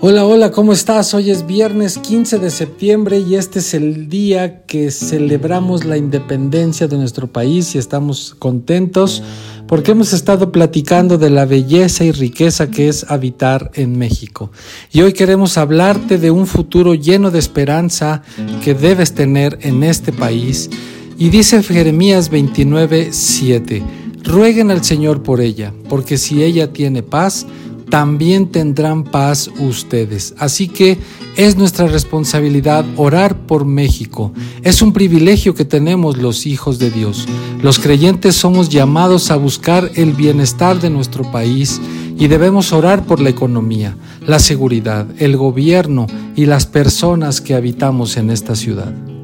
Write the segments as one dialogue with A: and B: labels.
A: Hola, hola, ¿cómo estás? Hoy es viernes 15 de septiembre y este es el día que celebramos la independencia de nuestro país y estamos contentos porque hemos estado platicando de la belleza y riqueza que es habitar en México. Y hoy queremos hablarte de un futuro lleno de esperanza que debes tener en este país. Y dice Jeremías 29, 7, rueguen al Señor por ella, porque si ella tiene paz, también tendrán paz ustedes. Así que es nuestra responsabilidad orar por México. Es un privilegio que tenemos los hijos de Dios. Los creyentes somos llamados a buscar el bienestar de nuestro país y debemos orar por la economía, la seguridad, el gobierno y las personas que habitamos en esta ciudad.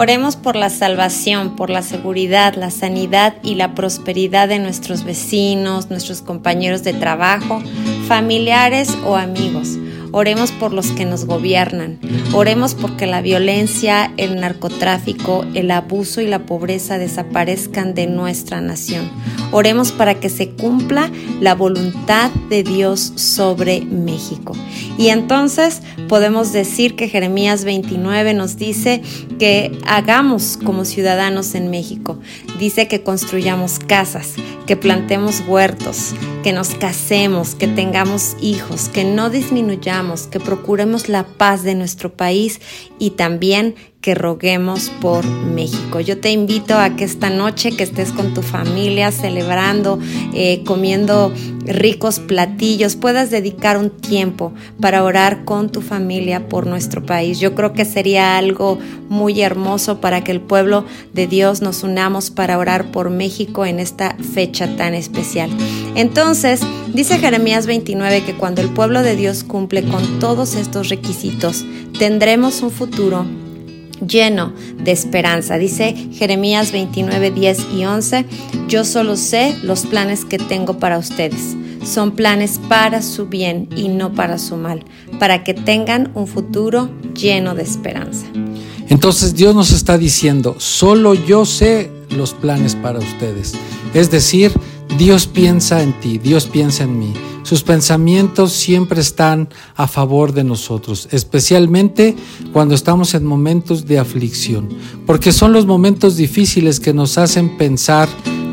B: Oremos por la salvación, por la seguridad, la sanidad y la prosperidad de nuestros vecinos, nuestros compañeros de trabajo, familiares o amigos. Oremos por los que nos gobiernan. Oremos porque la violencia, el narcotráfico, el abuso y la pobreza desaparezcan de nuestra nación. Oremos para que se cumpla la voluntad de Dios sobre México. Y entonces podemos decir que Jeremías 29 nos dice que hagamos como ciudadanos en México. Dice que construyamos casas, que plantemos huertos, que nos casemos, que tengamos hijos, que no disminuyamos, que procuremos la paz de nuestro país y también que roguemos por México. Yo te invito a que esta noche que estés con tu familia celebrando, eh, comiendo ricos platillos, puedas dedicar un tiempo para orar con tu familia por nuestro país. Yo creo que sería algo muy hermoso para que el pueblo de Dios nos unamos para orar por México en esta fecha tan especial. Entonces, dice Jeremías 29 que cuando el pueblo de Dios cumple con todos estos requisitos, tendremos un futuro lleno de esperanza. Dice Jeremías 29, 10 y 11, yo solo sé los planes que tengo para ustedes. Son planes para su bien y no para su mal, para que tengan un futuro lleno de esperanza.
A: Entonces Dios nos está diciendo, solo yo sé los planes para ustedes. Es decir, Dios piensa en ti, Dios piensa en mí. Sus pensamientos siempre están a favor de nosotros, especialmente cuando estamos en momentos de aflicción, porque son los momentos difíciles que nos hacen pensar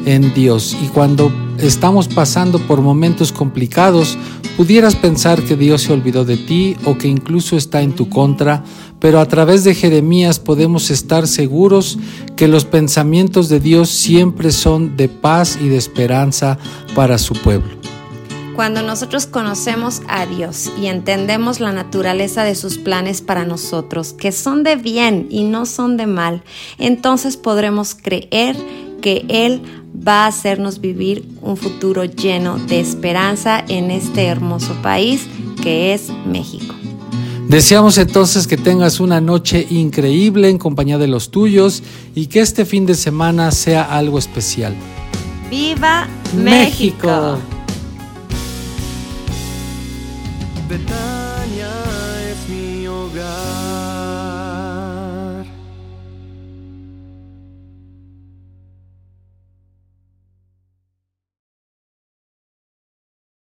A: en Dios. Y cuando estamos pasando por momentos complicados, pudieras pensar que Dios se olvidó de ti o que incluso está en tu contra, pero a través de Jeremías podemos estar seguros que los pensamientos de Dios siempre son de paz y de esperanza para su pueblo.
B: Cuando nosotros conocemos a Dios y entendemos la naturaleza de sus planes para nosotros, que son de bien y no son de mal, entonces podremos creer que Él va a hacernos vivir un futuro lleno de esperanza en este hermoso país que es México.
A: Deseamos entonces que tengas una noche increíble en compañía de los tuyos y que este fin de semana sea algo especial.
B: ¡Viva México!